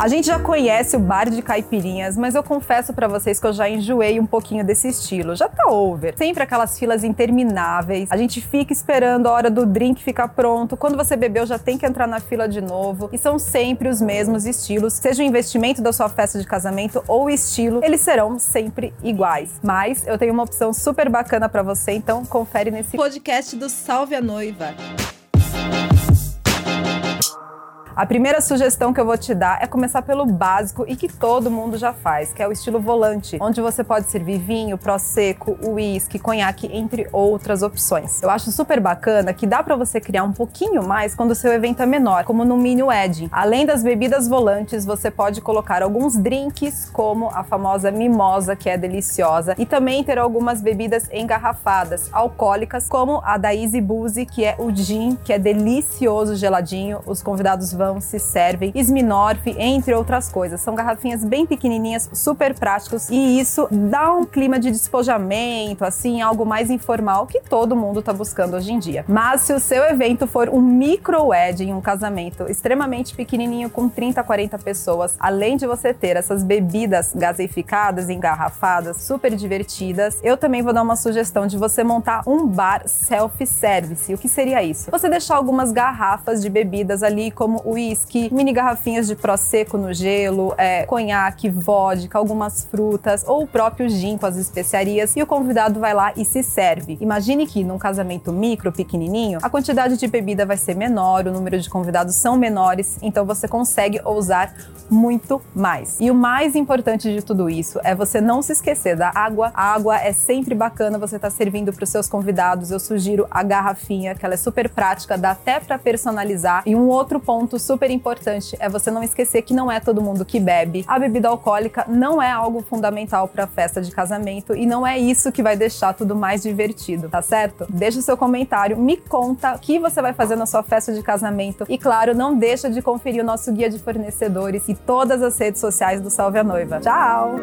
A gente já conhece o bar de caipirinhas, mas eu confesso para vocês que eu já enjoei um pouquinho desse estilo. Já tá over. Sempre aquelas filas intermináveis. A gente fica esperando a hora do drink ficar pronto. Quando você bebeu, já tem que entrar na fila de novo. E são sempre os mesmos estilos. Seja o investimento da sua festa de casamento ou o estilo, eles serão sempre iguais. Mas eu tenho uma opção super bacana para você, então confere nesse podcast do Salve a Noiva. A primeira sugestão que eu vou te dar é começar pelo básico e que todo mundo já faz, que é o estilo volante, onde você pode servir vinho, prosecco, uísque, conhaque, entre outras opções. Eu acho super bacana que dá para você criar um pouquinho mais quando o seu evento é menor, como no mini wedding. Além das bebidas volantes, você pode colocar alguns drinks, como a famosa mimosa, que é deliciosa, e também ter algumas bebidas engarrafadas, alcoólicas, como a da Easy Boozy, que é o gin, que é delicioso geladinho. Os convidados vão se servem, Smirnoff, entre outras coisas. São garrafinhas bem pequenininhas, super práticos e isso dá um clima de despojamento, assim, algo mais informal que todo mundo tá buscando hoje em dia. Mas se o seu evento for um micro wedding, um casamento extremamente pequenininho com 30, 40 pessoas, além de você ter essas bebidas gaseificadas, engarrafadas, super divertidas, eu também vou dar uma sugestão de você montar um bar self-service. O que seria isso? Você deixar algumas garrafas de bebidas ali, como uísque, mini garrafinhas de prosecco no gelo, é, conhaque, vodka, algumas frutas ou o próprio gin com as especiarias e o convidado vai lá e se serve. Imagine que num casamento micro, pequenininho, a quantidade de bebida vai ser menor, o número de convidados são menores, então você consegue ousar muito mais. E o mais importante de tudo isso é você não se esquecer da água. A água é sempre bacana você estar tá servindo para os seus convidados. Eu sugiro a garrafinha, que ela é super prática, dá até para personalizar. E um outro ponto super importante é você não esquecer que não é todo mundo que bebe. A bebida alcoólica não é algo fundamental para festa de casamento e não é isso que vai deixar tudo mais divertido, tá certo? Deixa o seu comentário, me conta o que você vai fazer na sua festa de casamento e claro, não deixa de conferir o nosso guia de fornecedores e todas as redes sociais do Salve a Noiva. Tchau!